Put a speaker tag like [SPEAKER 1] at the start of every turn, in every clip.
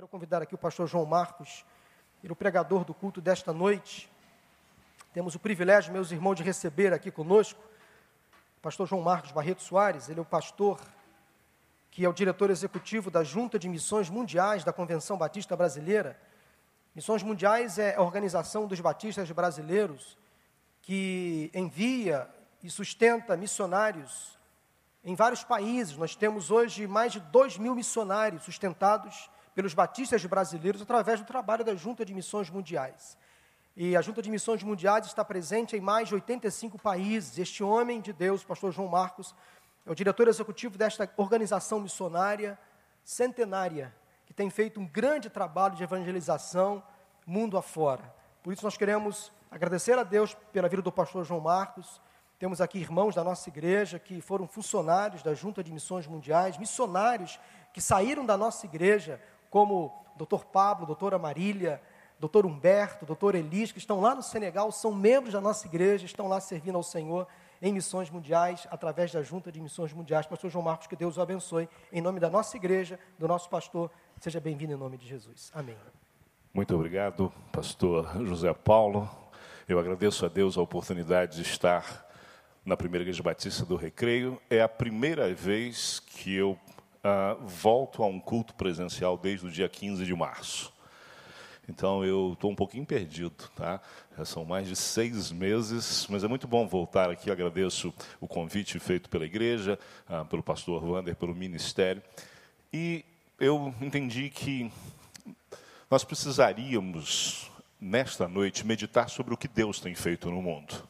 [SPEAKER 1] Quero convidar aqui o pastor João Marcos, ele é o pregador do culto desta noite. Temos o privilégio, meus irmãos, de receber aqui conosco o pastor João Marcos Barreto Soares, ele é o pastor que é o diretor executivo da Junta de Missões Mundiais da Convenção Batista Brasileira. Missões Mundiais é a organização dos batistas brasileiros que envia e sustenta missionários em vários países. Nós temos hoje mais de 2 mil missionários sustentados pelos batistas brasileiros através do trabalho da Junta de Missões Mundiais. E a Junta de Missões Mundiais está presente em mais de 85 países. Este homem de Deus, pastor João Marcos, é o diretor executivo desta organização missionária centenária, que tem feito um grande trabalho de evangelização mundo afora. Por isso nós queremos agradecer a Deus pela vida do pastor João Marcos. Temos aqui irmãos da nossa igreja que foram funcionários da Junta de Missões Mundiais, missionários que saíram da nossa igreja como doutor Pablo, doutora Marília, doutor Humberto, doutor Elis, que estão lá no Senegal, são membros da nossa igreja, estão lá servindo ao Senhor em missões mundiais, através da Junta de Missões Mundiais. Pastor João Marcos, que Deus o abençoe. Em nome da nossa igreja, do nosso pastor, seja bem-vindo em nome de Jesus. Amém.
[SPEAKER 2] Muito obrigado, pastor José Paulo. Eu agradeço a Deus a oportunidade de estar na primeira igreja batista do Recreio. É a primeira vez que eu uh, volto a um culto presencial desde o dia 15 de março. Então eu estou um pouquinho perdido, tá? Já são mais de seis meses, mas é muito bom voltar aqui. agradeço o convite feito pela igreja, uh, pelo pastor Wander, pelo ministério. E eu entendi que nós precisaríamos, nesta noite, meditar sobre o que Deus tem feito no mundo.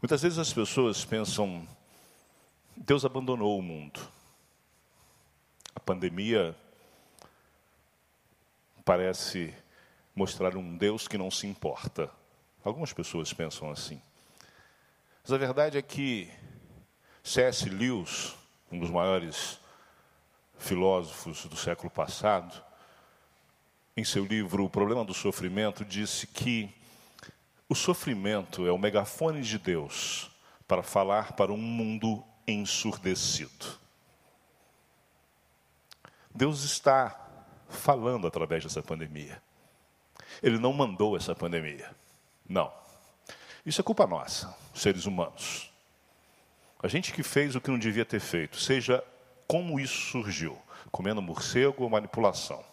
[SPEAKER 2] Muitas vezes as pessoas pensam, Deus abandonou o mundo. A pandemia parece mostrar um Deus que não se importa. Algumas pessoas pensam assim. Mas a verdade é que C.S. Lewis, um dos maiores filósofos do século passado, em seu livro O Problema do Sofrimento, disse que o sofrimento é o megafone de Deus para falar para um mundo ensurdecido. Deus está falando através dessa pandemia. Ele não mandou essa pandemia. Não. Isso é culpa nossa, seres humanos. A gente que fez o que não devia ter feito, seja como isso surgiu, comendo morcego ou manipulação.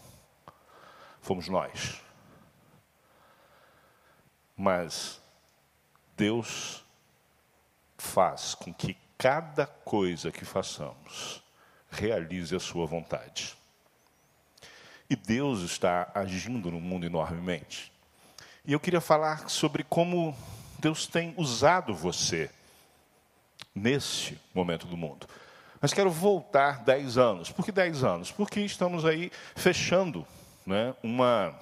[SPEAKER 2] Fomos nós. Mas Deus faz com que cada coisa que façamos realize a sua vontade. E Deus está agindo no mundo enormemente. E eu queria falar sobre como Deus tem usado você nesse momento do mundo. Mas quero voltar dez anos. Por que dez anos? Porque estamos aí fechando né, uma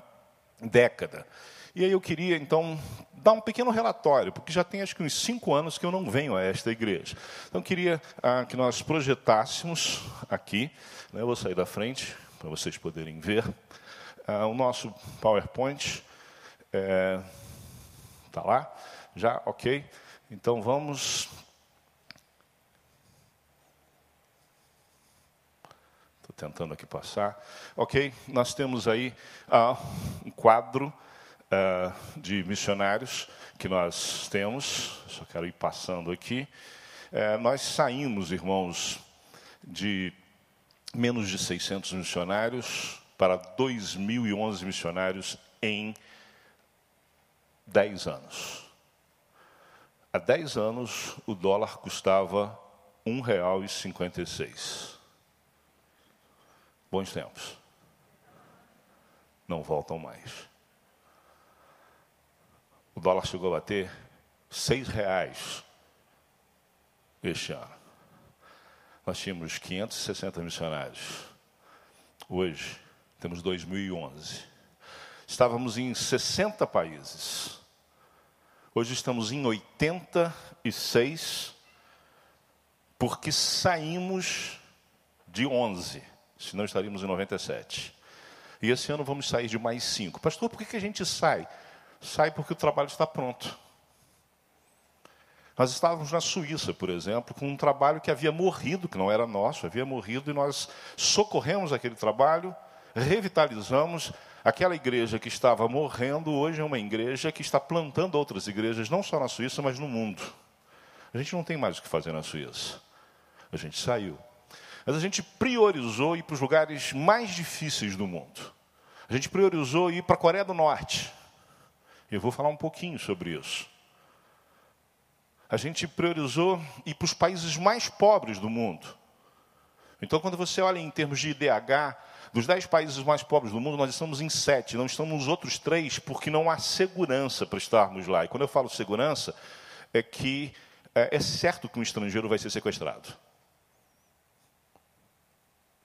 [SPEAKER 2] década. E aí eu queria, então, dar um pequeno relatório, porque já tem acho que uns cinco anos que eu não venho a esta igreja. Então, queria ah, que nós projetássemos aqui, né, eu vou sair da frente, para vocês poderem ver. Uh, o nosso PowerPoint está é, tá lá, já, ok. Então vamos. Estou tentando aqui passar. Ok, nós temos aí uh, um quadro uh, de missionários que nós temos. Só quero ir passando aqui. Uh, nós saímos, irmãos, de menos de 600 missionários para 2.011 missionários em 10 anos. Há 10 anos, o dólar custava R$ 1,56. Bons tempos. Não voltam mais. O dólar chegou a bater R$ 6,00 este ano nós tínhamos 560 missionários. Hoje, temos 2011. Estávamos em 60 países. Hoje estamos em 86, porque saímos de 11, senão estaríamos em 97. E esse ano vamos sair de mais cinco. Pastor, por que a gente sai? Sai porque o trabalho está pronto. Nós estávamos na Suíça, por exemplo, com um trabalho que havia morrido, que não era nosso, havia morrido, e nós socorremos aquele trabalho, revitalizamos aquela igreja que estava morrendo, hoje é uma igreja que está plantando outras igrejas, não só na Suíça, mas no mundo. A gente não tem mais o que fazer na Suíça. A gente saiu. Mas a gente priorizou ir para os lugares mais difíceis do mundo. A gente priorizou ir para a Coreia do Norte. Eu vou falar um pouquinho sobre isso. A gente priorizou ir para os países mais pobres do mundo. Então, quando você olha em termos de IDH, dos dez países mais pobres do mundo, nós estamos em sete, não estamos nos outros três, porque não há segurança para estarmos lá. E quando eu falo segurança, é que é, é certo que um estrangeiro vai ser sequestrado.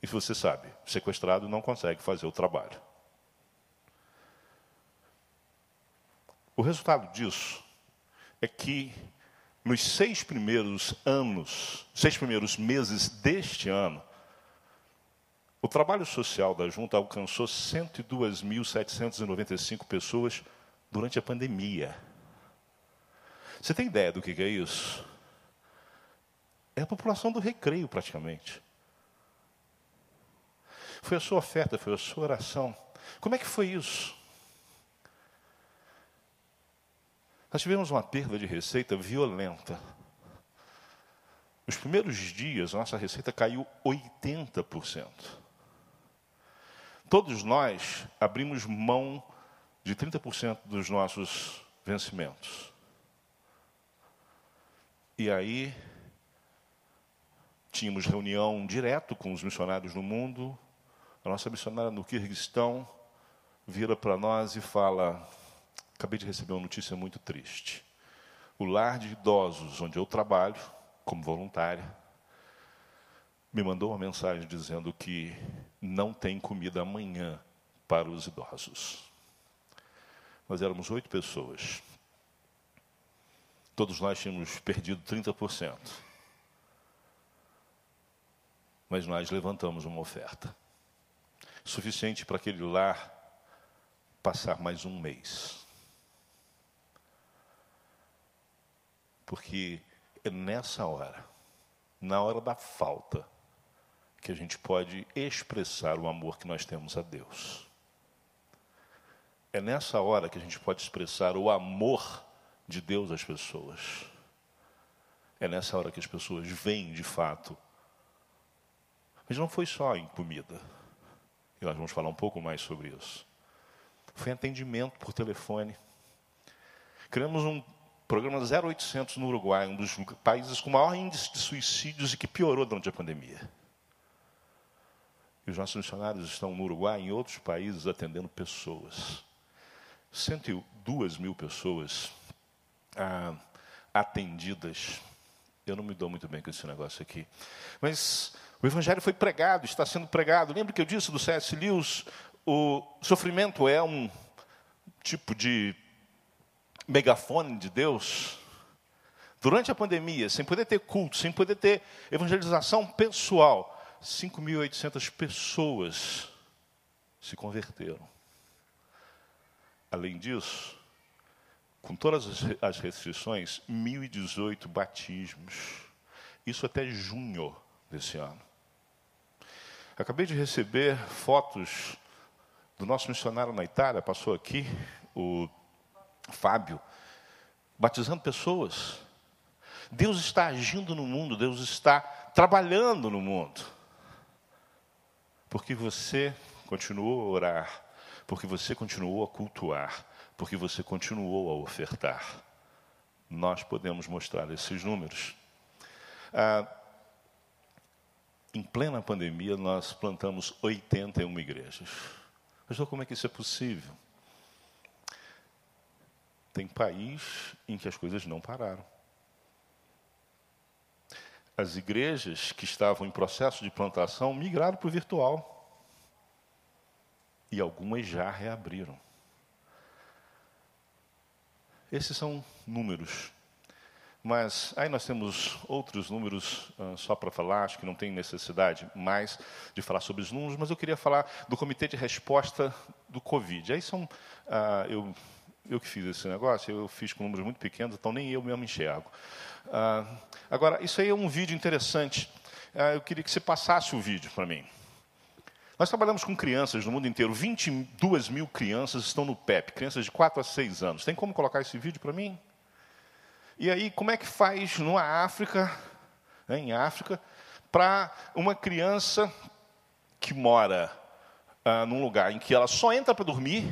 [SPEAKER 2] E você sabe, sequestrado não consegue fazer o trabalho. O resultado disso é que nos seis primeiros anos, seis primeiros meses deste ano, o trabalho social da junta alcançou 102.795 pessoas durante a pandemia. Você tem ideia do que é isso? É a população do recreio, praticamente. Foi a sua oferta, foi a sua oração. Como é que foi isso? Nós tivemos uma perda de receita violenta. Nos primeiros dias, nossa receita caiu 80%. Todos nós abrimos mão de 30% dos nossos vencimentos. E aí, tínhamos reunião direto com os missionários no mundo. A nossa missionária no Kirguistão vira para nós e fala: Acabei de receber uma notícia muito triste. O lar de idosos onde eu trabalho, como voluntária, me mandou uma mensagem dizendo que não tem comida amanhã para os idosos. Nós éramos oito pessoas. Todos nós tínhamos perdido 30%. Mas nós levantamos uma oferta suficiente para aquele lar passar mais um mês. Porque é nessa hora, na hora da falta, que a gente pode expressar o amor que nós temos a Deus. É nessa hora que a gente pode expressar o amor de Deus às pessoas. É nessa hora que as pessoas veem de fato. Mas não foi só em comida. E nós vamos falar um pouco mais sobre isso. Foi atendimento por telefone. Criamos um programa 0800 no Uruguai, um dos países com maior índice de suicídios e que piorou durante a pandemia. E os nossos missionários estão no Uruguai e em outros países atendendo pessoas. 102 mil pessoas ah, atendidas. Eu não me dou muito bem com esse negócio aqui. Mas o Evangelho foi pregado, está sendo pregado. Lembra que eu disse do C.S. Lewis? O sofrimento é um tipo de megafone de Deus. Durante a pandemia, sem poder ter culto, sem poder ter evangelização pessoal, 5.800 pessoas se converteram. Além disso, com todas as restrições, 1.018 batismos. Isso até junho desse ano. Acabei de receber fotos do nosso missionário na Itália, passou aqui, o Fábio, batizando pessoas. Deus está agindo no mundo, Deus está trabalhando no mundo. Porque você continuou a orar, porque você continuou a cultuar, porque você continuou a ofertar. Nós podemos mostrar esses números. Ah, em plena pandemia, nós plantamos 81 igrejas. Mas como é que isso é possível? Tem país em que as coisas não pararam. As igrejas que estavam em processo de plantação migraram para o virtual. E algumas já reabriram. Esses são números. Mas aí nós temos outros números uh, só para falar, acho que não tem necessidade mais de falar sobre os números, mas eu queria falar do Comitê de Resposta do Covid. Aí são, uh, eu, eu que fiz esse negócio, eu fiz com números muito pequenos, então nem eu mesmo enxergo. Uh, agora, isso aí é um vídeo interessante. eu queria que você passasse o vídeo para mim. Nós trabalhamos com crianças no mundo inteiro. 22 mil crianças estão no PEP, crianças de 4 a 6 anos. Tem como colocar esse vídeo para mim? E aí, como é que faz numa África, né, em África, para uma criança que mora ah, num lugar em que ela só entra para dormir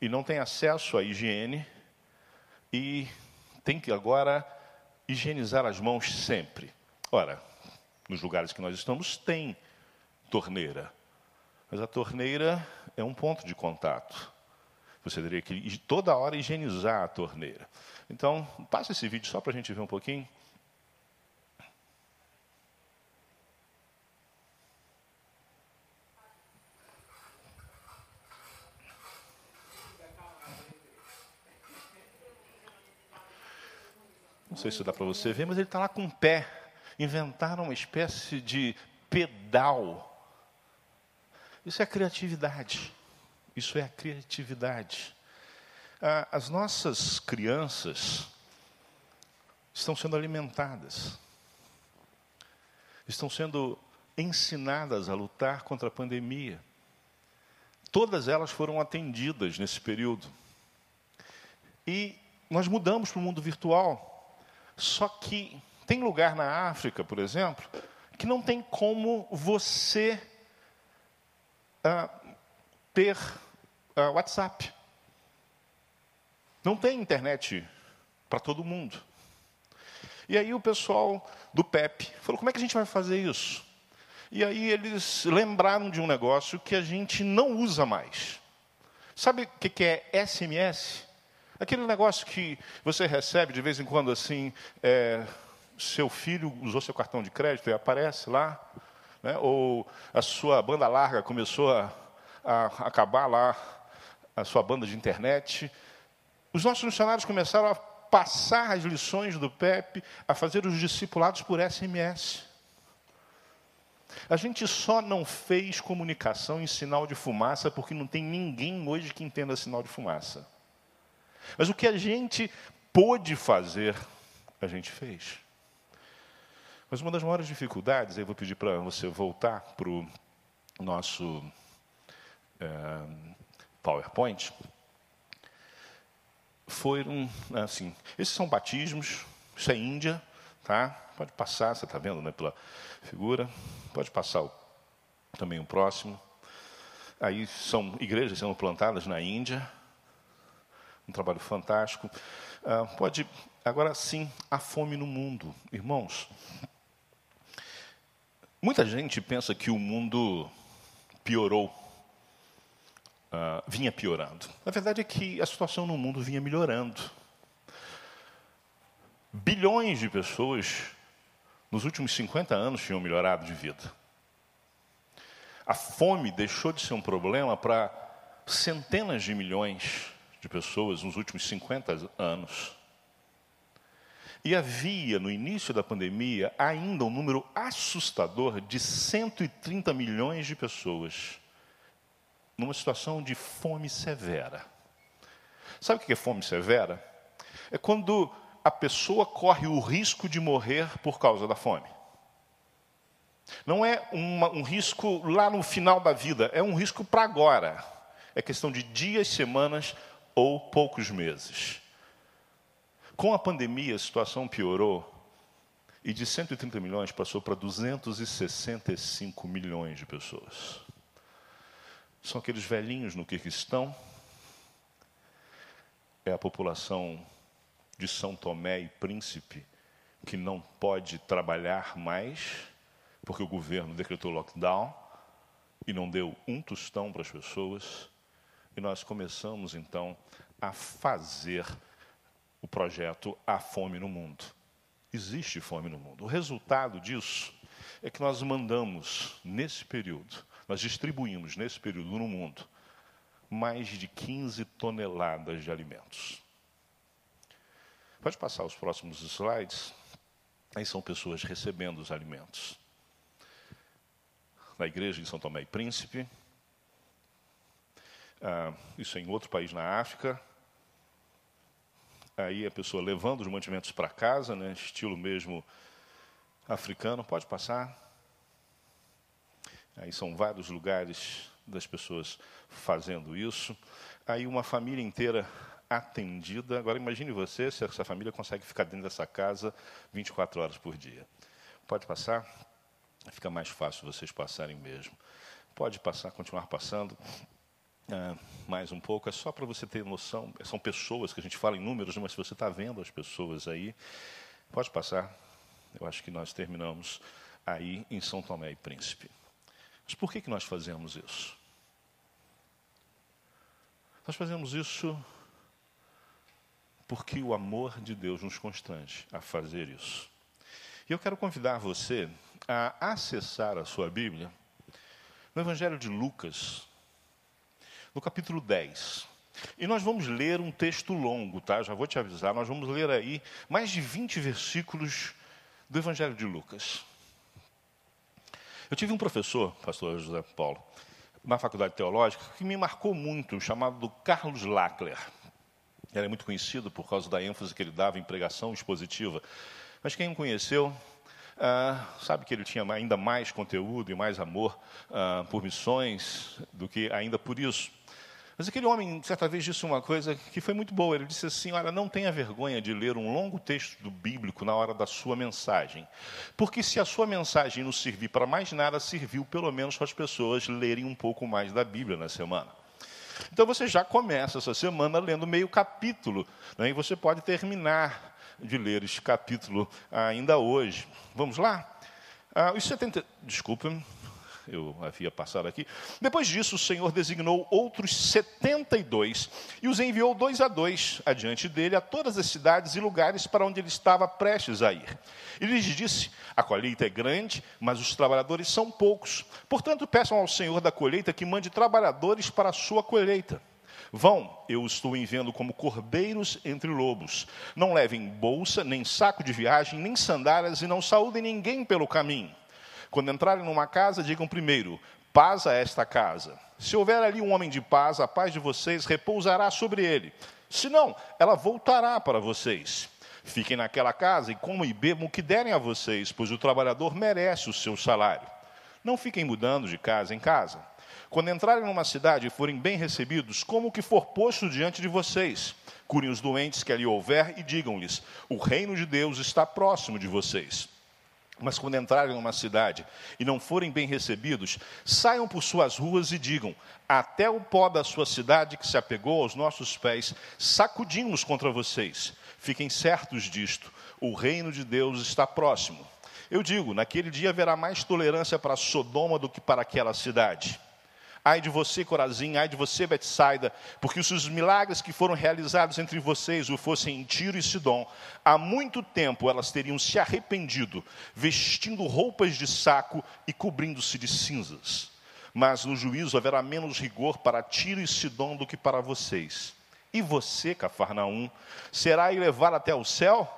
[SPEAKER 2] e não tem acesso à higiene e tem que agora higienizar as mãos sempre. Ora, nos lugares que nós estamos tem torneira, mas a torneira é um ponto de contato. Você teria que toda hora higienizar a torneira. Então, passa esse vídeo só para a gente ver um pouquinho. Não sei se dá para você ver, mas ele está lá com o pé. Inventaram uma espécie de pedal. Isso é criatividade. Isso é a criatividade. Ah, as nossas crianças estão sendo alimentadas, estão sendo ensinadas a lutar contra a pandemia. Todas elas foram atendidas nesse período. E nós mudamos para o mundo virtual. Só que tem lugar na África, por exemplo, que não tem como você uh, ter uh, WhatsApp. Não tem internet para todo mundo. E aí o pessoal do PEP falou: como é que a gente vai fazer isso? E aí eles lembraram de um negócio que a gente não usa mais. Sabe o que é SMS? Aquele negócio que você recebe de vez em quando assim, é, seu filho usou seu cartão de crédito e aparece lá, né? ou a sua banda larga começou a, a acabar lá, a sua banda de internet. Os nossos funcionários começaram a passar as lições do PEP, a fazer os discipulados por SMS. A gente só não fez comunicação em sinal de fumaça porque não tem ninguém hoje que entenda sinal de fumaça. Mas o que a gente pôde fazer, a gente fez. Mas uma das maiores dificuldades, aí eu vou pedir para você voltar para o nosso é, PowerPoint, foram assim, esses são batismos, isso é Índia, tá? Pode passar, você está vendo, né, pela figura. Pode passar o, também o próximo. Aí são igrejas sendo plantadas na Índia, um trabalho fantástico. Uh, pode, agora sim, a fome no mundo. Irmãos, muita gente pensa que o mundo piorou, uh, vinha piorando. A verdade é que a situação no mundo vinha melhorando. Bilhões de pessoas nos últimos 50 anos tinham melhorado de vida. A fome deixou de ser um problema para centenas de milhões de pessoas nos últimos 50 anos. E havia, no início da pandemia, ainda um número assustador de 130 milhões de pessoas numa situação de fome severa. Sabe o que é fome severa? É quando a pessoa corre o risco de morrer por causa da fome. Não é uma, um risco lá no final da vida, é um risco para agora. É questão de dias, semanas ou poucos meses. Com a pandemia, a situação piorou e de 130 milhões passou para 265 milhões de pessoas. São aqueles velhinhos no Quirguistão, é a população de São Tomé e Príncipe que não pode trabalhar mais, porque o governo decretou lockdown e não deu um tostão para as pessoas. Nós começamos então a fazer o projeto A Fome no Mundo. Existe fome no mundo. O resultado disso é que nós mandamos, nesse período, nós distribuímos nesse período no mundo mais de 15 toneladas de alimentos. Pode passar os próximos slides. Aí são pessoas recebendo os alimentos. Na igreja em São Tomé e Príncipe, ah, isso é em outro país na África. Aí a pessoa levando os mantimentos para casa, né, estilo mesmo africano, pode passar. Aí são vários lugares das pessoas fazendo isso. Aí uma família inteira atendida. Agora imagine você se essa família consegue ficar dentro dessa casa 24 horas por dia. Pode passar? Fica mais fácil vocês passarem mesmo. Pode passar, continuar passando. Ah, mais um pouco, é só para você ter noção. São pessoas que a gente fala em números, mas se você está vendo as pessoas aí, pode passar. Eu acho que nós terminamos aí em São Tomé e Príncipe. Mas por que, que nós fazemos isso? Nós fazemos isso porque o amor de Deus nos constrange a fazer isso. E eu quero convidar você a acessar a sua Bíblia no Evangelho de Lucas, no capítulo 10. E nós vamos ler um texto longo, tá? Já vou te avisar, nós vamos ler aí mais de 20 versículos do Evangelho de Lucas. Eu tive um professor, pastor José Paulo, na faculdade teológica, que me marcou muito, chamado Carlos Lackler. Ele é muito conhecido por causa da ênfase que ele dava em pregação expositiva. Mas quem o conheceu ah, sabe que ele tinha ainda mais conteúdo e mais amor ah, por missões do que ainda por isso. Mas aquele homem, certa vez, disse uma coisa que foi muito boa. Ele disse assim: Olha, não tenha vergonha de ler um longo texto do bíblico na hora da sua mensagem. Porque se a sua mensagem não servir para mais nada, serviu pelo menos para as pessoas lerem um pouco mais da Bíblia na semana. Então você já começa essa semana lendo meio capítulo, né? e você pode terminar de ler esse capítulo ainda hoje. Vamos lá? Ah, os 70. Desculpa, eu havia passado aqui. Depois disso, o Senhor designou outros 72 e os enviou dois a dois adiante dele a todas as cidades e lugares para onde ele estava prestes a ir. Ele lhes disse: A colheita é grande, mas os trabalhadores são poucos. Portanto, peçam ao Senhor da colheita que mande trabalhadores para a sua colheita. Vão, eu estou enviando como cordeiros entre lobos. Não levem bolsa, nem saco de viagem, nem sandálias, e não saúdem ninguém pelo caminho. Quando entrarem numa casa, digam primeiro: paz a esta casa. Se houver ali um homem de paz, a paz de vocês repousará sobre ele. Se não, ela voltará para vocês. Fiquem naquela casa e comam e bebam o que derem a vocês, pois o trabalhador merece o seu salário. Não fiquem mudando de casa em casa. Quando entrarem numa cidade e forem bem recebidos, como o que for posto diante de vocês. Curem os doentes que ali houver e digam-lhes: o reino de Deus está próximo de vocês. Mas quando entrarem numa cidade e não forem bem recebidos, saiam por suas ruas e digam: Até o pó da sua cidade que se apegou aos nossos pés, sacudimos contra vocês. Fiquem certos disto: o reino de Deus está próximo. Eu digo: naquele dia haverá mais tolerância para Sodoma do que para aquela cidade. Ai de você, Corazim, ai de você, Betsaida, porque se os milagres que foram realizados entre vocês o fossem em Tiro e Sidom, há muito tempo elas teriam se arrependido, vestindo roupas de saco e cobrindo-se de cinzas. Mas no juízo haverá menos rigor para Tiro e Sidom do que para vocês. E você, Cafarnaum, será elevado até o céu?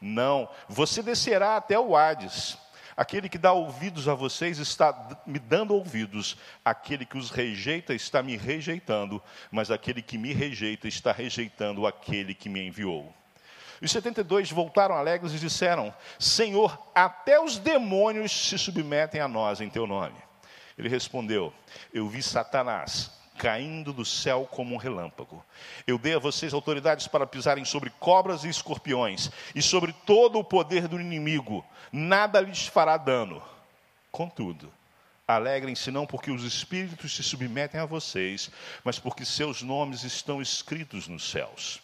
[SPEAKER 2] Não, você descerá até o Hades. Aquele que dá ouvidos a vocês está me dando ouvidos, aquele que os rejeita está me rejeitando, mas aquele que me rejeita está rejeitando aquele que me enviou. Os 72 voltaram alegres e disseram: Senhor, até os demônios se submetem a nós em teu nome. Ele respondeu: Eu vi Satanás caindo do céu como um relâmpago. Eu dei a vocês autoridades para pisarem sobre cobras e escorpiões e sobre todo o poder do inimigo. Nada lhes fará dano. Contudo, alegrem-se não porque os espíritos se submetem a vocês, mas porque seus nomes estão escritos nos céus.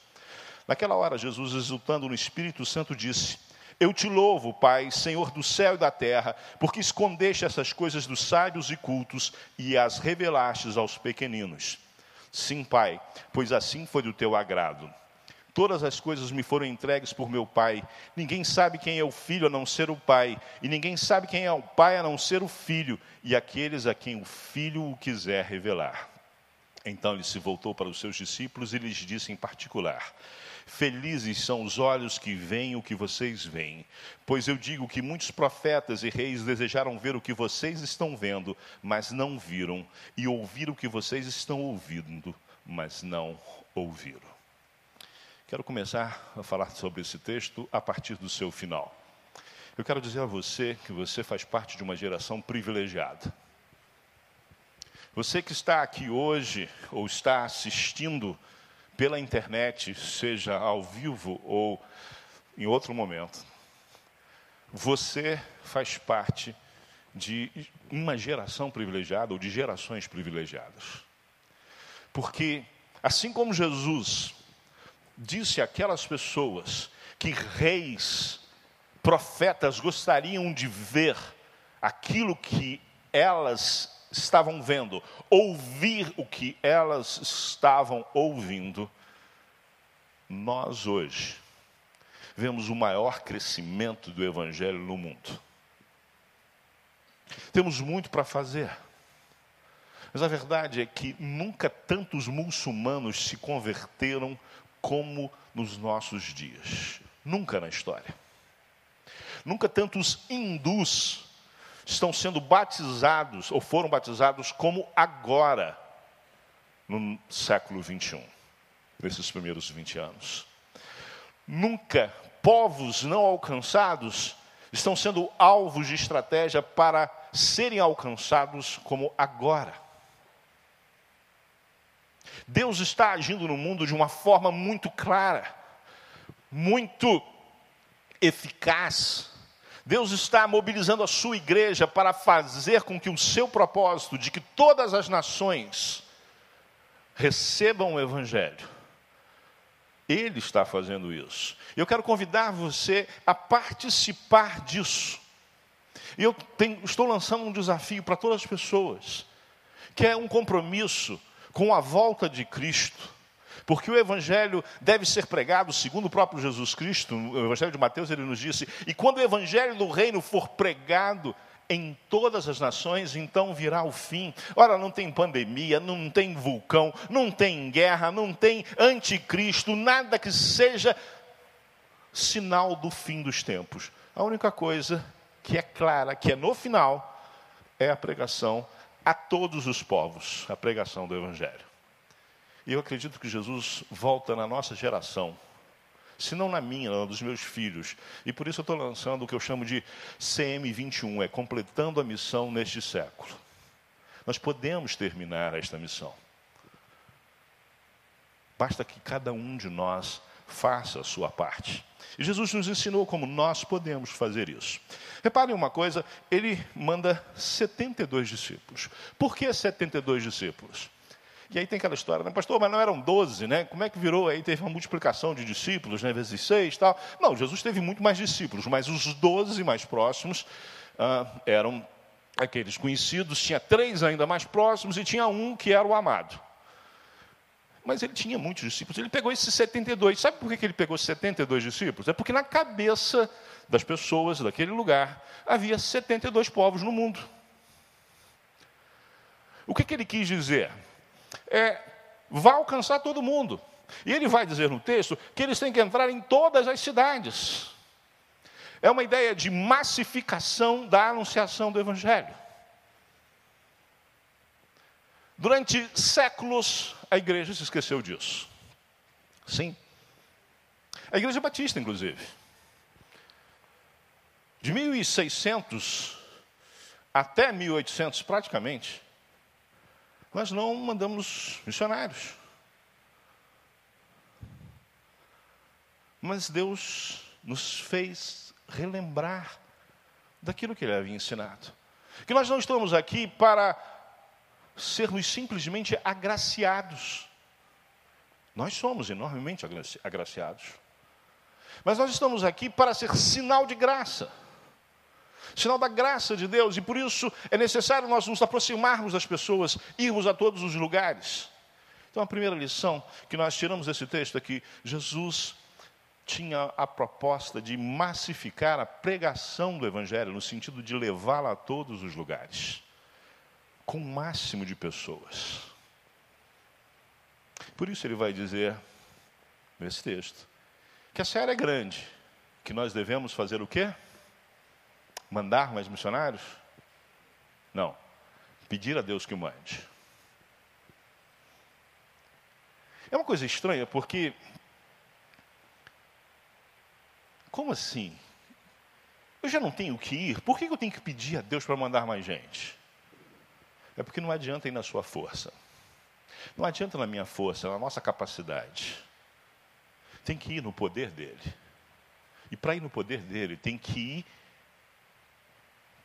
[SPEAKER 2] Naquela hora, Jesus, exultando no Espírito Santo, disse: eu te louvo, Pai, Senhor do céu e da terra, porque escondeste essas coisas dos sábios e cultos e as revelastes aos pequeninos. Sim, Pai, pois assim foi do teu agrado. Todas as coisas me foram entregues por meu Pai. Ninguém sabe quem é o Filho a não ser o Pai, e ninguém sabe quem é o Pai a não ser o Filho, e aqueles a quem o Filho o quiser revelar. Então ele se voltou para os seus discípulos e lhes disse em particular: Felizes são os olhos que veem o que vocês veem, pois eu digo que muitos profetas e reis desejaram ver o que vocês estão vendo, mas não viram, e ouvir o que vocês estão ouvindo, mas não ouviram. Quero começar a falar sobre esse texto a partir do seu final. Eu quero dizer a você que você faz parte de uma geração privilegiada. Você que está aqui hoje ou está assistindo pela internet, seja ao vivo ou em outro momento, você faz parte de uma geração privilegiada ou de gerações privilegiadas. Porque, assim como Jesus disse àquelas pessoas que reis, profetas gostariam de ver aquilo que elas estavam vendo, ouvir o que elas estavam ouvindo, nós hoje vemos o maior crescimento do Evangelho no mundo. Temos muito para fazer. Mas a verdade é que nunca tantos muçulmanos se converteram como nos nossos dias. Nunca na história. Nunca tantos hindus estão sendo batizados ou foram batizados como agora, no século 21, nesses primeiros 20 anos. Nunca povos não alcançados estão sendo alvos de estratégia para serem alcançados como agora. Deus está agindo no mundo de uma forma muito clara, muito eficaz. Deus está mobilizando a sua igreja para fazer com que o seu propósito de que todas as nações recebam o Evangelho. Ele está fazendo isso. Eu quero convidar você a participar disso. E eu tenho, estou lançando um desafio para todas as pessoas, que é um compromisso com a volta de Cristo. Porque o Evangelho deve ser pregado segundo o próprio Jesus Cristo. No Evangelho de Mateus ele nos disse: e quando o Evangelho do Reino for pregado em todas as nações, então virá o fim. Ora, não tem pandemia, não tem vulcão, não tem guerra, não tem anticristo, nada que seja sinal do fim dos tempos. A única coisa que é clara, que é no final, é a pregação a todos os povos, a pregação do Evangelho. E eu acredito que Jesus volta na nossa geração, se não na minha, na dos meus filhos. E por isso eu estou lançando o que eu chamo de CM21, é completando a missão neste século. Nós podemos terminar esta missão. Basta que cada um de nós faça a sua parte. E Jesus nos ensinou como nós podemos fazer isso. Reparem uma coisa, ele manda 72 discípulos. Por que 72 discípulos? E aí tem aquela história, né? pastor, mas não eram 12, né? Como é que virou? Aí teve uma multiplicação de discípulos, né? Vezes seis tal. Não, Jesus teve muito mais discípulos, mas os 12 mais próximos ah, eram aqueles conhecidos, tinha três ainda mais próximos e tinha um que era o amado. Mas ele tinha muitos discípulos. Ele pegou esses 72. Sabe por que ele pegou 72 discípulos? É porque na cabeça das pessoas daquele lugar havia 72 povos no mundo. O que, que ele quis dizer? É, vai alcançar todo mundo. E ele vai dizer no texto que eles têm que entrar em todas as cidades. É uma ideia de massificação da anunciação do Evangelho. Durante séculos, a igreja se esqueceu disso. Sim. A igreja batista, inclusive. De 1600 até 1800, praticamente, nós não mandamos missionários. Mas Deus nos fez relembrar daquilo que Ele havia ensinado. Que nós não estamos aqui para sermos simplesmente agraciados. Nós somos enormemente agraciados. Mas nós estamos aqui para ser sinal de graça. Sinal da graça de Deus, e por isso é necessário nós nos aproximarmos das pessoas, irmos a todos os lugares. Então, a primeira lição que nós tiramos desse texto é que Jesus tinha a proposta de massificar a pregação do Evangelho, no sentido de levá-la a todos os lugares com o máximo de pessoas. Por isso ele vai dizer nesse texto que a série é grande, que nós devemos fazer o quê? Mandar mais missionários? Não. Pedir a Deus que mande. É uma coisa estranha porque como assim? Eu já não tenho que ir, por que eu tenho que pedir a Deus para mandar mais gente? É porque não adianta ir na sua força. Não adianta na minha força, na nossa capacidade. Tem que ir no poder dele. E para ir no poder dele, tem que ir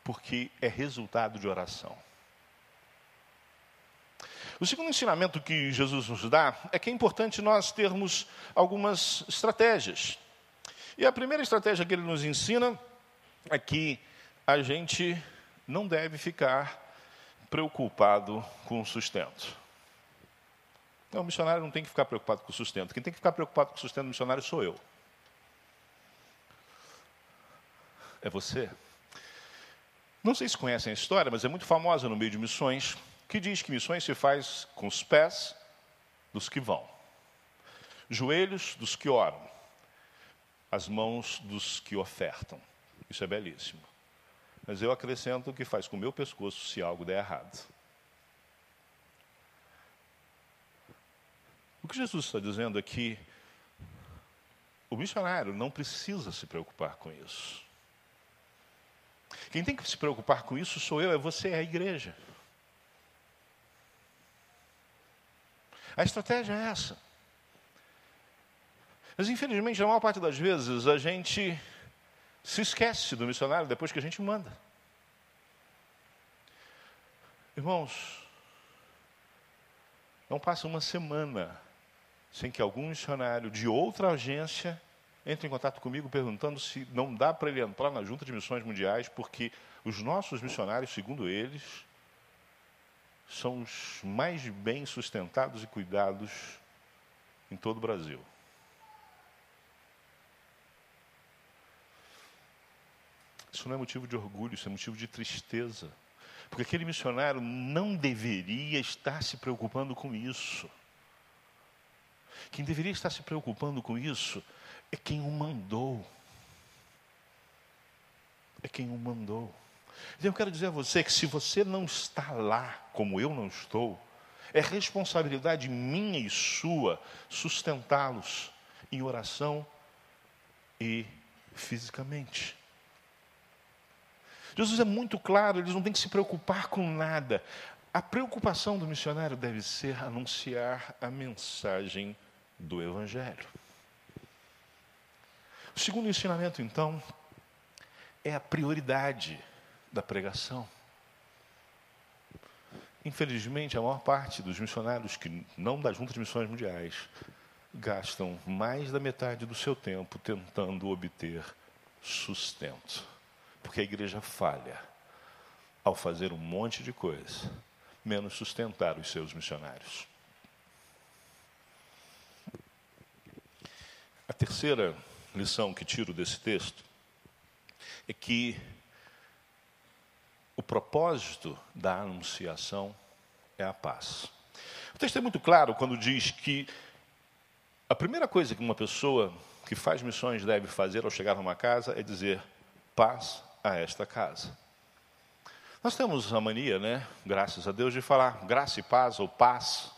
[SPEAKER 2] porque é resultado de oração. O segundo ensinamento que Jesus nos dá é que é importante nós termos algumas estratégias. E a primeira estratégia que ele nos ensina é que a gente não deve ficar preocupado com o sustento. Não, o missionário não tem que ficar preocupado com o sustento. Quem tem que ficar preocupado com o sustento do missionário sou eu. É você. Não sei se conhecem a história, mas é muito famosa no meio de missões que diz que missões se faz com os pés dos que vão, joelhos dos que oram, as mãos dos que ofertam. Isso é belíssimo. Mas eu acrescento que faz com o meu pescoço se algo der errado. O que Jesus está dizendo é que o missionário não precisa se preocupar com isso. Quem tem que se preocupar com isso sou eu, é você, é a igreja. A estratégia é essa. Mas, infelizmente, na maior parte das vezes, a gente se esquece do missionário depois que a gente manda. Irmãos, não passa uma semana sem que algum missionário de outra agência entre em contato comigo perguntando se não dá para ele entrar na Junta de Missões Mundiais, porque os nossos missionários, segundo eles, são os mais bem sustentados e cuidados em todo o Brasil. Isso não é motivo de orgulho, isso é motivo de tristeza. Porque aquele missionário não deveria estar se preocupando com isso. Quem deveria estar se preocupando com isso é quem o mandou. É quem o mandou. Então eu quero dizer a você que se você não está lá, como eu não estou, é responsabilidade minha e sua sustentá-los em oração e fisicamente. Jesus é muito claro, eles não têm que se preocupar com nada. A preocupação do missionário deve ser anunciar a mensagem do Evangelho. O segundo ensinamento, então, é a prioridade da pregação. Infelizmente, a maior parte dos missionários que não da Junta de Missões Mundiais gastam mais da metade do seu tempo tentando obter sustento. Porque a igreja falha ao fazer um monte de coisa, menos sustentar os seus missionários. A terceira lição que tiro desse texto é que o propósito da anunciação é a paz. O texto é muito claro quando diz que a primeira coisa que uma pessoa que faz missões deve fazer ao chegar numa casa é dizer paz a esta casa. Nós temos a mania, né, graças a Deus, de falar graça e paz ou paz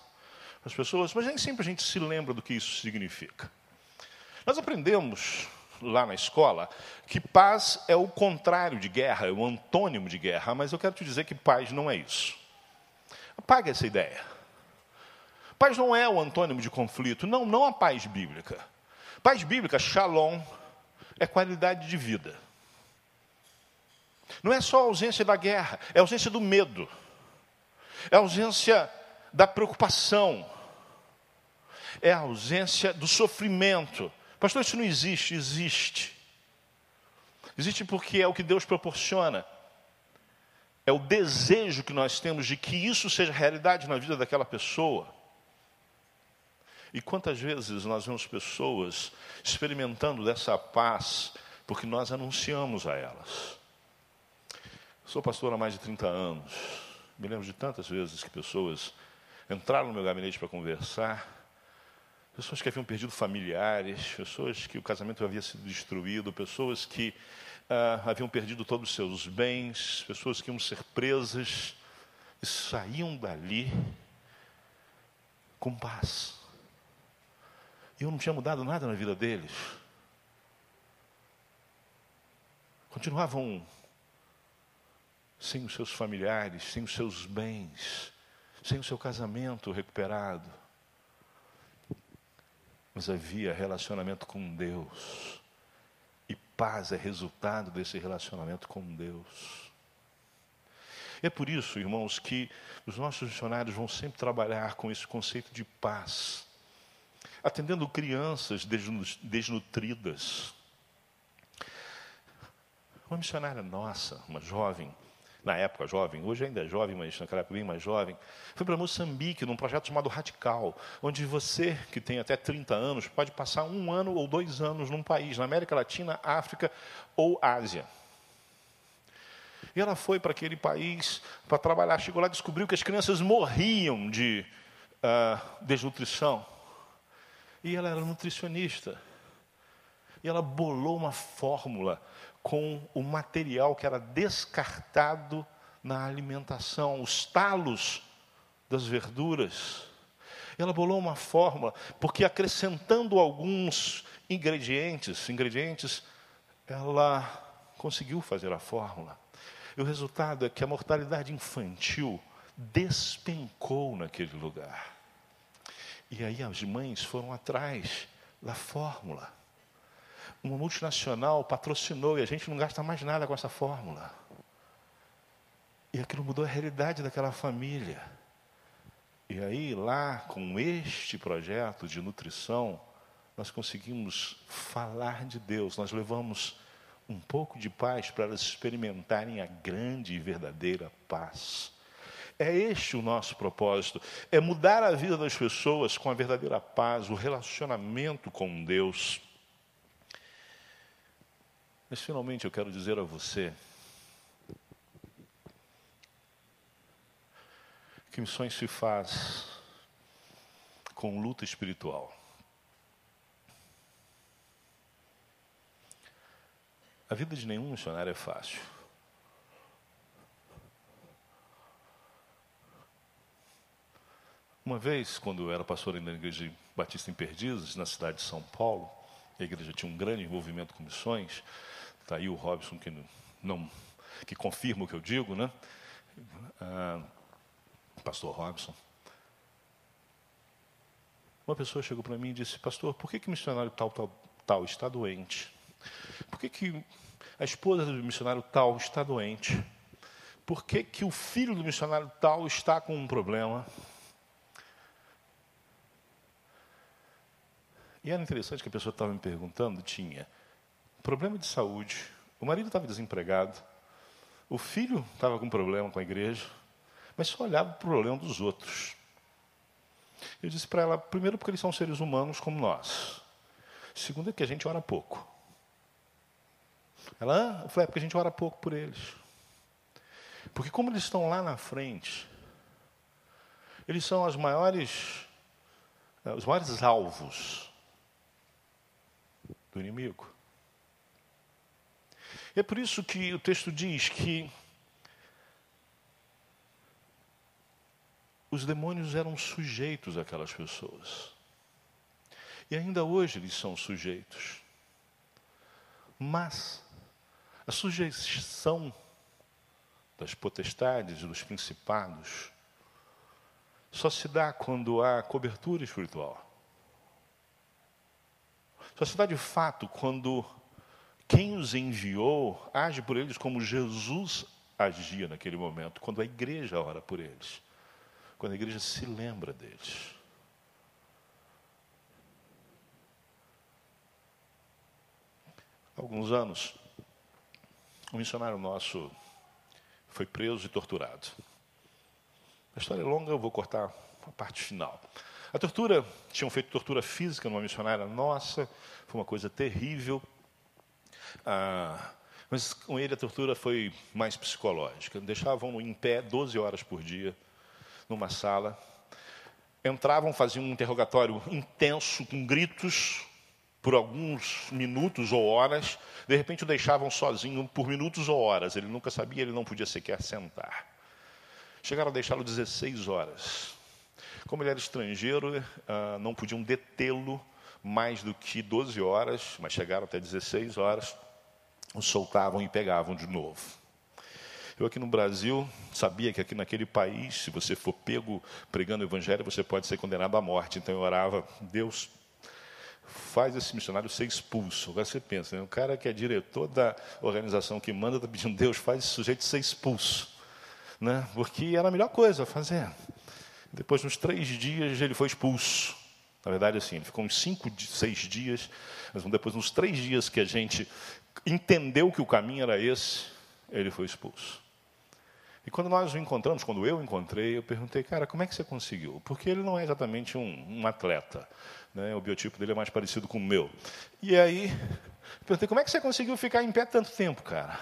[SPEAKER 2] as pessoas, mas nem sempre a gente se lembra do que isso significa. Nós aprendemos lá na escola que paz é o contrário de guerra, é o antônimo de guerra, mas eu quero te dizer que paz não é isso. Apague essa ideia. Paz não é o antônimo de conflito, não, não a paz bíblica. Paz bíblica, shalom, é qualidade de vida. Não é só a ausência da guerra, é a ausência do medo, é a ausência da preocupação, é a ausência do sofrimento, Pastor, isso não existe, existe. Existe porque é o que Deus proporciona. É o desejo que nós temos de que isso seja realidade na vida daquela pessoa. E quantas vezes nós vemos pessoas experimentando dessa paz porque nós anunciamos a elas. Sou pastor há mais de 30 anos. Me lembro de tantas vezes que pessoas entraram no meu gabinete para conversar pessoas que haviam perdido familiares, pessoas que o casamento havia sido destruído, pessoas que ah, haviam perdido todos os seus bens, pessoas que iam ser presas e saíam dali com paz. Eu não tinha mudado nada na vida deles. Continuavam sem os seus familiares, sem os seus bens, sem o seu casamento recuperado. Mas havia relacionamento com Deus. E paz é resultado desse relacionamento com Deus. É por isso, irmãos, que os nossos missionários vão sempre trabalhar com esse conceito de paz, atendendo crianças desnutridas. Uma missionária nossa, uma jovem, na época jovem, hoje ainda é jovem, mas naquela época bem mais jovem, foi para Moçambique, num projeto chamado Radical, onde você, que tem até 30 anos, pode passar um ano ou dois anos num país, na América Latina, África ou Ásia. E ela foi para aquele país para trabalhar. Chegou lá e descobriu que as crianças morriam de uh, desnutrição. E ela era nutricionista. E ela bolou uma fórmula com o material que era descartado na alimentação, os talos das verduras. Ela bolou uma fórmula, porque acrescentando alguns ingredientes, ingredientes, ela conseguiu fazer a fórmula. E o resultado é que a mortalidade infantil despencou naquele lugar. E aí as mães foram atrás da fórmula. Uma multinacional patrocinou e a gente não gasta mais nada com essa fórmula. E aquilo mudou a realidade daquela família. E aí, lá, com este projeto de nutrição, nós conseguimos falar de Deus, nós levamos um pouco de paz para elas experimentarem a grande e verdadeira paz. É este o nosso propósito: é mudar a vida das pessoas com a verdadeira paz, o relacionamento com Deus. Mas finalmente eu quero dizer a você que missões se faz com luta espiritual. A vida de nenhum missionário é fácil. Uma vez, quando eu era pastor na igreja batista em Perdizes, na cidade de São Paulo, a igreja tinha um grande envolvimento com missões. Está aí o Robson que não que confirma o que eu digo, né? Ah, pastor Robson. Uma pessoa chegou para mim e disse: Pastor, por que, que missionário tal, tal, tal está doente? Por que, que a esposa do missionário tal está doente? Por que, que o filho do missionário tal está com um problema? E era interessante que a pessoa estava me perguntando, tinha problema de saúde, o marido estava desempregado, o filho estava com problema com a igreja, mas só olhava para o problema dos outros. Eu disse para ela, primeiro porque eles são seres humanos como nós. Segundo é que a gente ora pouco. Ela, eu falei, é porque a gente ora pouco por eles. Porque como eles estão lá na frente, eles são as maiores, eh, os maiores alvos do inimigo. É por isso que o texto diz que os demônios eram sujeitos àquelas pessoas. E ainda hoje eles são sujeitos. Mas a sujeição das potestades, dos principados, só se dá quando há cobertura espiritual. Só se dá de fato quando quem os enviou age por eles como Jesus agia naquele momento, quando a igreja ora por eles, quando a igreja se lembra deles. alguns anos, um missionário nosso foi preso e torturado. A história é longa, eu vou cortar a parte final. A tortura, tinham feito tortura física numa missionária nossa, foi uma coisa terrível. Ah, mas com ele a tortura foi mais psicológica. Deixavam-no em pé 12 horas por dia, numa sala. Entravam, faziam um interrogatório intenso, com gritos, por alguns minutos ou horas, de repente o deixavam sozinho por minutos ou horas. Ele nunca sabia, ele não podia sequer sentar. Chegaram a deixá-lo 16 horas. Como ele era estrangeiro, ah, não podiam detê-lo mais do que 12 horas, mas chegaram até 16 horas, o soltavam e pegavam de novo. Eu aqui no Brasil sabia que aqui naquele país, se você for pego pregando o evangelho, você pode ser condenado à morte. Então eu orava, Deus, faz esse missionário ser expulso. Agora você pensa, né? o cara que é diretor da organização que manda está pedindo, Deus, faz esse sujeito ser expulso. Né? Porque era a melhor coisa a fazer. Depois, nos três dias, ele foi expulso. Na verdade, assim, ele ficou uns cinco, seis dias, mas depois, nos três dias que a gente entendeu que o caminho era esse, ele foi expulso. E quando nós o encontramos, quando eu o encontrei, eu perguntei, cara, como é que você conseguiu? Porque ele não é exatamente um, um atleta. Né? O biotipo dele é mais parecido com o meu. E aí, perguntei, como é que você conseguiu ficar em pé tanto tempo, cara?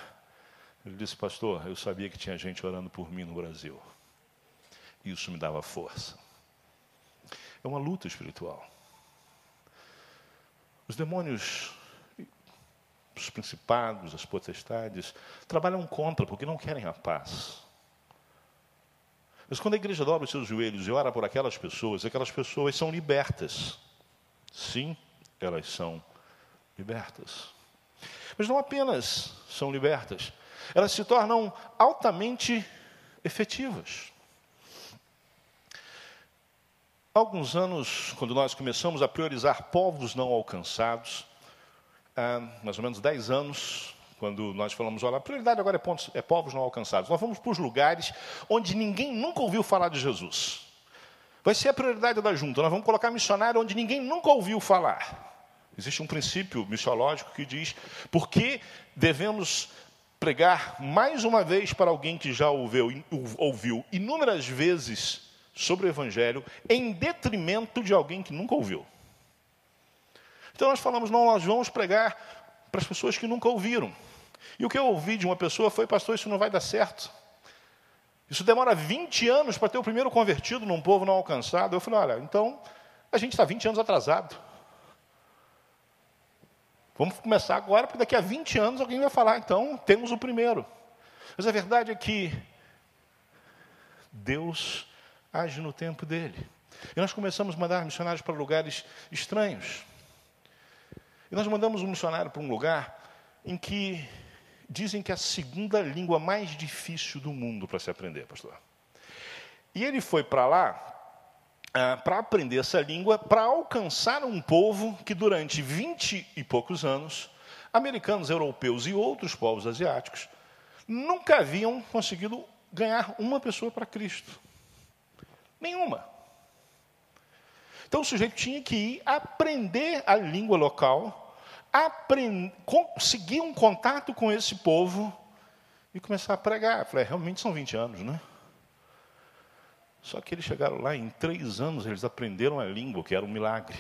[SPEAKER 2] Ele disse, pastor, eu sabia que tinha gente orando por mim no Brasil. Isso me dava força. É uma luta espiritual. Os demônios, os principados, as potestades, trabalham contra porque não querem a paz. Mas quando a igreja dobra os seus joelhos e ora por aquelas pessoas, aquelas pessoas são libertas. Sim, elas são libertas. Mas não apenas são libertas, elas se tornam altamente efetivas. Há alguns anos, quando nós começamos a priorizar povos não alcançados, há mais ou menos 10 anos, quando nós falamos, olha, a prioridade agora é, pontos, é povos não alcançados. Nós vamos para os lugares onde ninguém nunca ouviu falar de Jesus. Vai ser a prioridade da junta. Nós vamos colocar missionário onde ninguém nunca ouviu falar. Existe um princípio missiológico que diz por que devemos pregar mais uma vez para alguém que já ouviu, ouviu inúmeras vezes sobre o Evangelho em detrimento de alguém que nunca ouviu. Então nós falamos, não, nós vamos pregar para as pessoas que nunca ouviram. E o que eu ouvi de uma pessoa foi, pastor, isso não vai dar certo. Isso demora 20 anos para ter o primeiro convertido num povo não alcançado. Eu falei, olha, então a gente está 20 anos atrasado. Vamos começar agora, porque daqui a 20 anos alguém vai falar, então temos o primeiro. Mas a verdade é que Deus age no tempo dele. E nós começamos a mandar missionários para lugares estranhos. E nós mandamos um missionário para um lugar em que dizem que é a segunda língua mais difícil do mundo para se aprender, pastor. E ele foi para lá ah, para aprender essa língua, para alcançar um povo que durante vinte e poucos anos, americanos, europeus e outros povos asiáticos, nunca haviam conseguido ganhar uma pessoa para Cristo. Nenhuma. Então o sujeito tinha que ir aprender a língua local, aprender, conseguir um contato com esse povo e começar a pregar. Eu falei, é, realmente são 20 anos, né? Só que eles chegaram lá, em três anos eles aprenderam a língua, que era um milagre.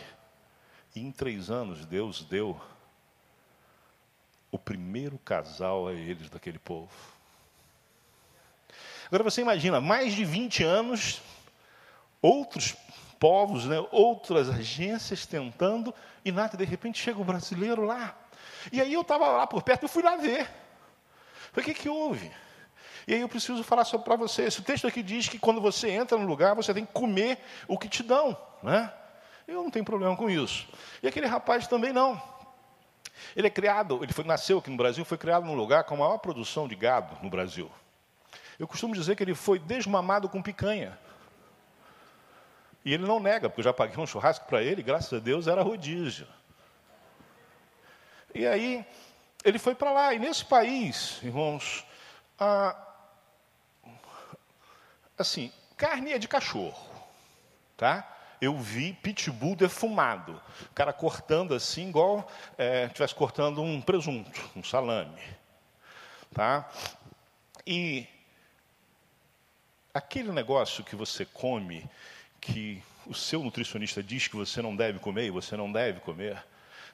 [SPEAKER 2] E em três anos Deus deu o primeiro casal a eles daquele povo. Agora você imagina, mais de 20 anos outros povos, né, outras agências tentando, e nada, de repente chega o brasileiro lá. E aí eu estava lá por perto, eu fui lá ver. Falei, o que, que houve? E aí eu preciso falar sobre para você. Esse texto aqui diz que quando você entra no lugar, você tem que comer o que te dão. Né? Eu não tenho problema com isso. E aquele rapaz também não. Ele é criado, ele foi, nasceu aqui no Brasil, foi criado num lugar com a maior produção de gado no Brasil. Eu costumo dizer que ele foi desmamado com picanha. E ele não nega, porque eu já paguei um churrasco para ele, graças a Deus era rodízio. E aí, ele foi para lá, e nesse país, irmãos, assim, carne é de cachorro, tá? Eu vi pitbull defumado, o cara cortando assim, igual é, estivesse cortando um presunto, um salame, tá? E aquele negócio que você come que o seu nutricionista diz que você não deve comer e você não deve comer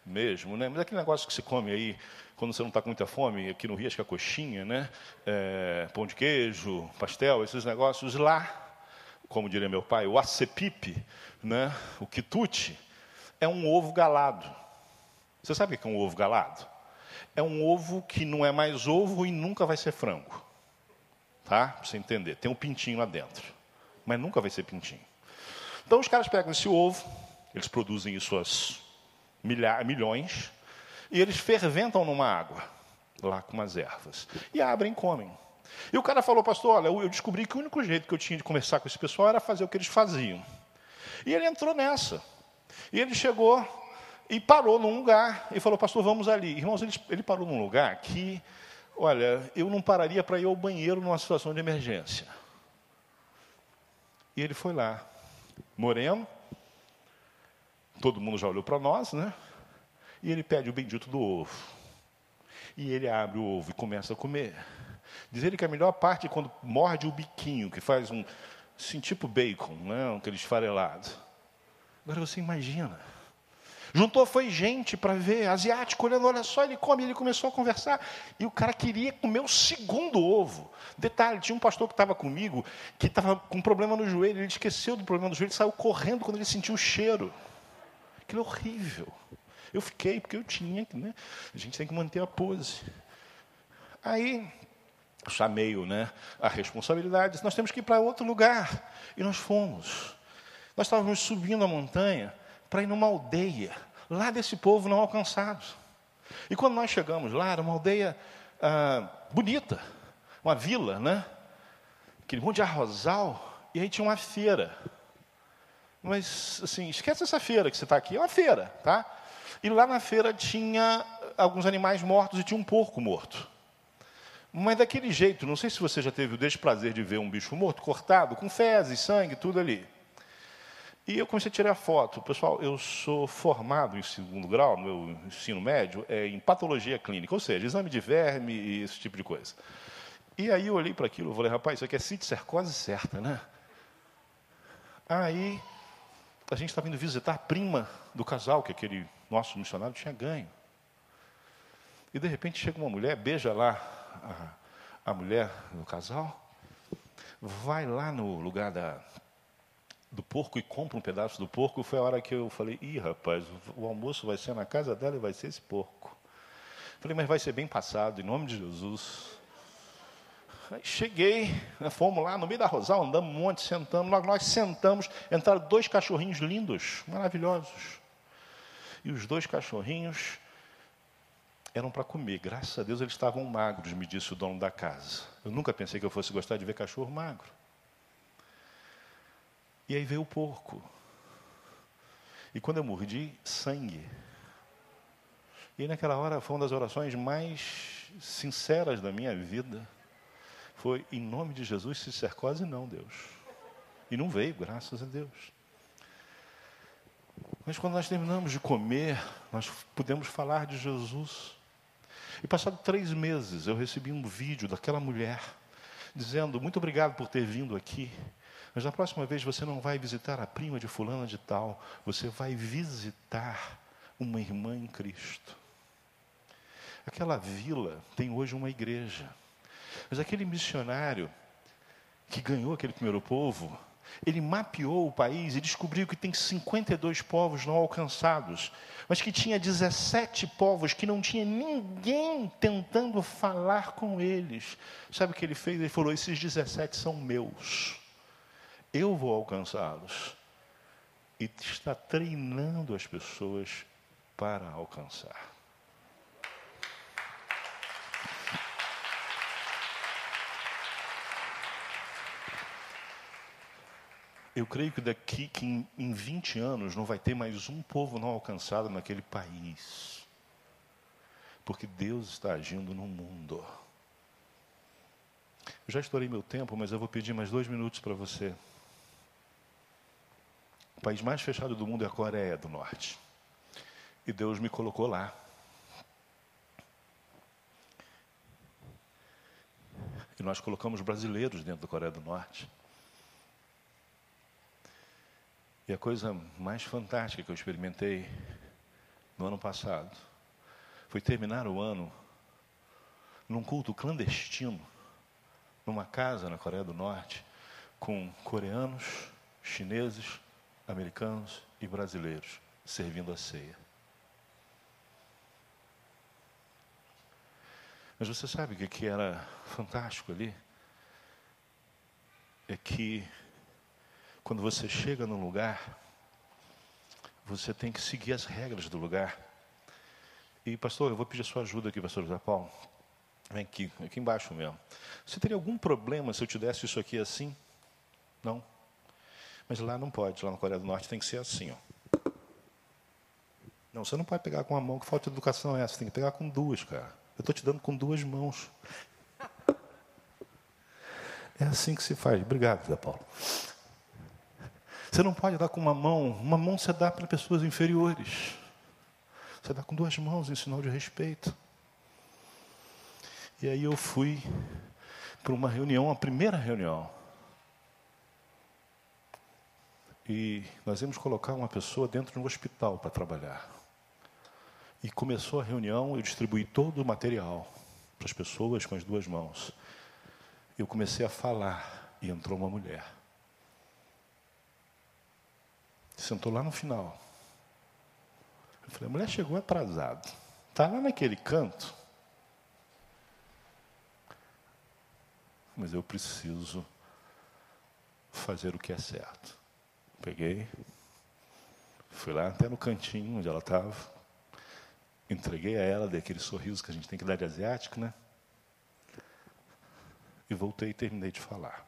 [SPEAKER 2] mesmo, né? Mas aquele negócio que se come aí quando você não está com muita fome, aqui no Rio acho que é coxinha, né? É, pão de queijo, pastel, esses negócios lá, como diria meu pai, o acepipe, né? O quitute, é um ovo galado. Você sabe o que é um ovo galado? É um ovo que não é mais ovo e nunca vai ser frango. Tá? Para você entender. Tem um pintinho lá dentro. Mas nunca vai ser pintinho. Então os caras pegam esse ovo, eles produzem isso aos milha, milhões, e eles ferventam numa água, lá com umas ervas, e abrem e comem. E o cara falou, pastor, olha, eu descobri que o único jeito que eu tinha de conversar com esse pessoal era fazer o que eles faziam. E ele entrou nessa. E ele chegou e parou num lugar e falou, pastor, vamos ali. Irmãos, ele, ele parou num lugar que, olha, eu não pararia para ir ao banheiro numa situação de emergência. E ele foi lá, moreno, todo mundo já olhou para nós, né? E ele pede o bendito do ovo. E ele abre o ovo e começa a comer. Diz ele que a melhor parte é quando morde o biquinho, que faz um, assim, tipo bacon, né? aquele esfarelado. Agora você imagina. Juntou foi gente para ver, asiático, olhando, olha só, ele come, ele começou a conversar, e o cara queria comer o segundo ovo. Detalhe, tinha um pastor que estava comigo, que estava com um problema no joelho, ele esqueceu do problema do joelho, saiu correndo quando ele sentiu o cheiro. Aquilo é horrível. Eu fiquei, porque eu tinha, né? A gente tem que manter a pose. Aí, chamei-o, né? A responsabilidade, nós temos que ir para outro lugar. E nós fomos. Nós estávamos subindo a montanha para ir numa aldeia, lá desse povo não alcançado. E quando nós chegamos lá, era uma aldeia ah, bonita, uma vila, né? Aquele monte de arrozal, e aí tinha uma feira. Mas, assim, esquece essa feira que você está aqui, é uma feira, tá? E lá na feira tinha alguns animais mortos e tinha um porco morto. Mas daquele jeito, não sei se você já teve o desprazer de ver um bicho morto, cortado, com fezes, sangue, tudo ali. E eu comecei a tirar foto. Pessoal, eu sou formado em segundo grau, meu ensino médio, é, em patologia clínica, ou seja, exame de verme e esse tipo de coisa. E aí eu olhei para aquilo e falei, rapaz, isso aqui é citocercose certa, né? Aí a gente estava indo visitar a prima do casal que aquele nosso missionário tinha ganho. E de repente chega uma mulher, beija lá a, a mulher do casal, vai lá no lugar da, do porco e compra um pedaço do porco, foi a hora que eu falei, ih, rapaz, o almoço vai ser na casa dela e vai ser esse porco. Falei, mas vai ser bem passado, em nome de Jesus. Aí cheguei, né, fomos lá no meio da Rosal, andamos um monte, sentamos. Nós, nós sentamos, entraram dois cachorrinhos lindos, maravilhosos. E os dois cachorrinhos eram para comer. Graças a Deus eles estavam magros, me disse o dono da casa. Eu nunca pensei que eu fosse gostar de ver cachorro magro. E aí veio o porco. E quando eu mordi, sangue. E naquela hora foi uma das orações mais sinceras da minha vida. Foi em nome de Jesus, se cercose não, Deus. E não veio, graças a Deus. Mas quando nós terminamos de comer, nós pudemos falar de Jesus. E passado três meses, eu recebi um vídeo daquela mulher dizendo: Muito obrigado por ter vindo aqui. Mas na próxima vez você não vai visitar a prima de fulana de tal, você vai visitar uma irmã em Cristo. Aquela vila tem hoje uma igreja. Mas aquele missionário que ganhou aquele primeiro povo, ele mapeou o país e descobriu que tem 52 povos não alcançados, mas que tinha 17 povos que não tinha ninguém tentando falar com eles. Sabe o que ele fez? Ele falou: esses 17 são meus eu vou alcançá-los. E está treinando as pessoas para alcançar. Eu creio que daqui que em, em 20 anos não vai ter mais um povo não alcançado naquele país. Porque Deus está agindo no mundo. Eu já estourei meu tempo, mas eu vou pedir mais dois minutos para você. O país mais fechado do mundo é a Coreia do Norte. E Deus me colocou lá. E nós colocamos brasileiros dentro da Coreia do Norte. E a coisa mais fantástica que eu experimentei no ano passado foi terminar o ano num culto clandestino, numa casa na Coreia do Norte, com coreanos, chineses, americanos e brasileiros servindo a ceia. Mas você sabe o que era fantástico ali? É que quando você chega num lugar, você tem que seguir as regras do lugar. E, pastor, eu vou pedir a sua ajuda aqui, pastor José Paulo. Vem aqui, aqui embaixo mesmo. Você teria algum problema se eu te desse isso aqui assim? Não. Mas lá não pode, lá na Coreia do Norte tem que ser assim, ó. Não, você não pode pegar com uma mão, que falta de educação é essa, você tem que pegar com duas, cara. Eu estou te dando com duas mãos. É assim que se faz. Obrigado, Zé Paulo. Você não pode dar com uma mão, uma mão você dá para pessoas inferiores. Você dá com duas mãos em sinal de respeito. E aí eu fui para uma reunião, a primeira reunião. E nós íamos colocar uma pessoa dentro de um hospital para trabalhar. E começou a reunião, eu distribuí todo o material para as pessoas com as duas mãos. Eu comecei a falar e entrou uma mulher. Sentou lá no final. Eu falei, a mulher chegou atrasada. Está lá naquele canto. mas eu preciso fazer o que é certo. Peguei, fui lá até no cantinho onde ela estava, entreguei a ela, dei aquele sorriso que a gente tem que dar de asiático, né? E voltei e terminei de falar.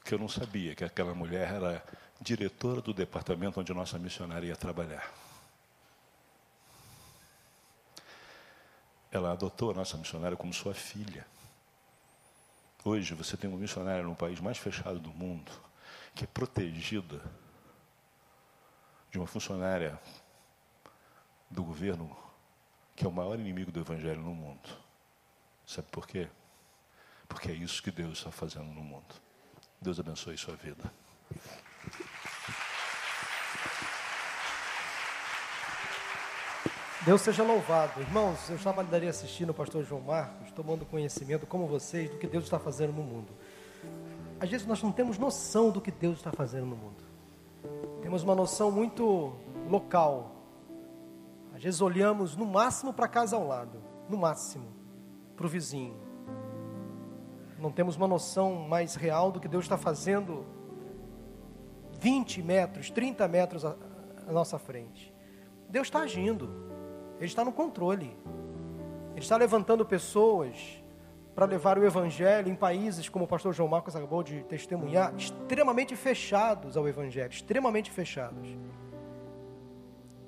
[SPEAKER 2] O que eu não sabia, que aquela mulher era diretora do departamento onde nossa missionária ia trabalhar. Ela adotou a nossa missionária como sua filha. Hoje você tem uma missionária no país mais fechado do mundo, que é protegida de uma funcionária do governo que é o maior inimigo do evangelho no mundo. Sabe por quê? Porque é isso que Deus está fazendo no mundo. Deus abençoe sua vida.
[SPEAKER 1] Deus seja louvado. Irmãos, eu estava ali assistindo o pastor João Marcos, tomando conhecimento, como vocês, do que Deus está fazendo no mundo. Às vezes nós não temos noção do que Deus está fazendo no mundo. Temos uma noção muito local. Às vezes olhamos no máximo para a casa ao lado, no máximo, para o vizinho. Não temos uma noção mais real do que Deus está fazendo 20 metros, 30 metros à, nossa frente. Deus está agindo. Ele está no controle. Ele está levantando pessoas para levar o evangelho em países, como o pastor João Marcos acabou de testemunhar, extremamente fechados ao evangelho, extremamente fechados.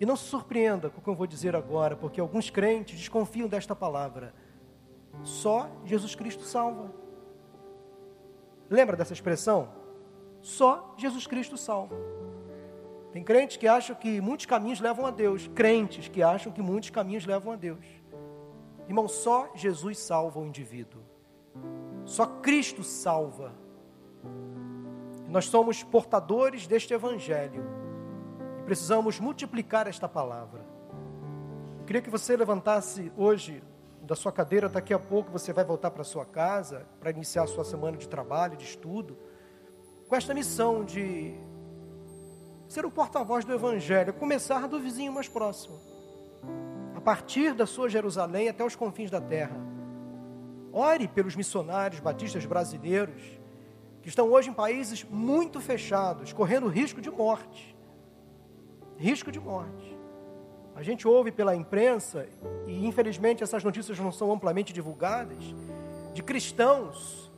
[SPEAKER 1] E não se surpreenda com o que eu vou dizer agora, porque alguns crentes desconfiam desta palavra. Só Jesus Cristo salva. Lembra dessa expressão? Só Jesus Cristo salva. Tem crentes que acham que muitos caminhos levam a Deus, crentes que acham que muitos caminhos levam a Deus. Irmão, só Jesus salva o indivíduo. Só Cristo salva. Nós somos portadores deste evangelho e precisamos multiplicar esta palavra. Eu queria que você levantasse hoje da sua cadeira, daqui a pouco você vai voltar para sua casa para iniciar a sua semana de trabalho, de estudo, com esta missão de ser o porta-voz do Evangelho, começar do vizinho mais próximo, a partir da sua Jerusalém até os confins da terra. Ore pelos missionários batistas brasileiros que estão hoje em países muito fechados, correndo risco de morte. Risco de morte. A gente ouve pela imprensa, e infelizmente essas notícias não são amplamente divulgadas, de cristãos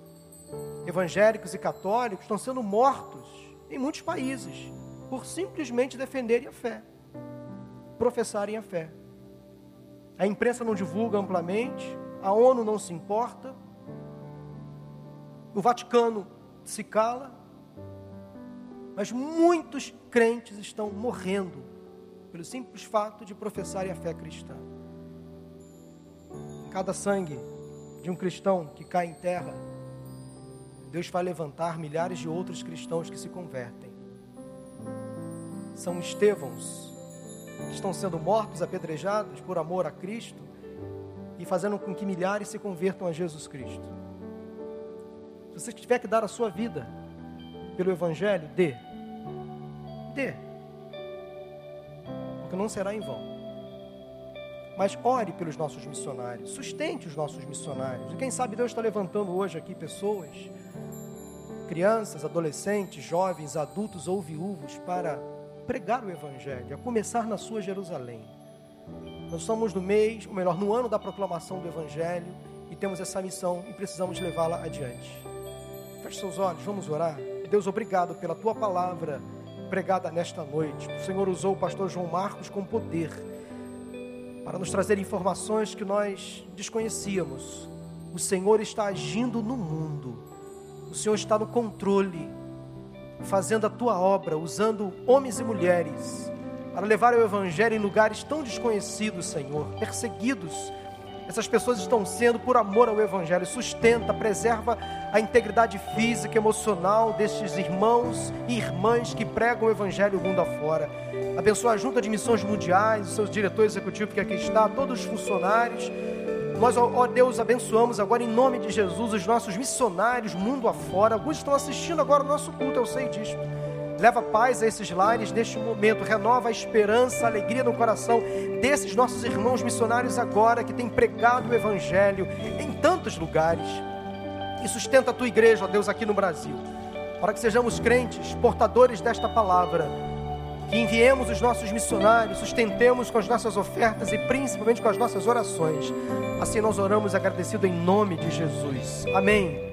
[SPEAKER 1] evangélicos e católicos estão sendo mortos em muitos países por simplesmente defenderem a fé, professarem a fé. A imprensa não divulga amplamente, a ONU não se importa, o Vaticano se cala, mas muitos crentes estão morrendo pelo simples fato de professarem a fé cristã. Cada sangue de um cristão que cai em terra, Deus vai levantar milhares de outros cristãos que se convertem são Estevãos, que estão sendo mortos, apedrejados por amor a Cristo e fazendo com que milhares se convertam a Jesus Cristo. Se você tiver que dar a sua vida pelo Evangelho, dê. Dê. Porque não será em vão. Mas ore pelos nossos missionários, sustente os nossos missionários. E quem sabe Deus está levantando hoje aqui pessoas, crianças, adolescentes, jovens, adultos ou viúvos, para pregar o Evangelho, a começar na sua Jerusalém. Nós estamos no mês, ou melhor, no ano da proclamação do Evangelho e temos essa missão e precisamos levá-la adiante. Feche seus olhos, vamos orar. Deus, obrigado pela tua palavra pregada nesta noite. O Senhor usou o pastor João Marcos com poder para nos trazer informações que nós desconhecíamos. O Senhor está agindo no mundo, o Senhor está no controle, fazendo a tua obra, usando homens e mulheres para levar o Evangelho em lugares tão desconhecidos, Senhor, perseguidos. Essas pessoas estão sendo por amor ao Evangelho. Sustenta, preserva a integridade física, emocional destes irmãos e irmãs que pregam o Evangelho mundo afora. Abençoa a Junta de Missões Mundiais, os seus diretores executivos que aqui está, todos os funcionários. Nós, ó Deus, abençoamos agora em nome de Jesus os nossos missionários mundo afora. Alguns estão assistindo agora o nosso culto, eu sei disso. Leva paz a esses lares neste momento, renova a esperança, a alegria no coração desses nossos irmãos missionários agora que têm pregado o Evangelho em tantos lugares. E sustenta a tua igreja, ó Deus, aqui no Brasil, para que sejamos crentes, portadores desta palavra, que enviemos os nossos missionários, sustentemos com as nossas ofertas e principalmente com as nossas orações. Assim nós oramos agradecido em nome de Jesus. Amém.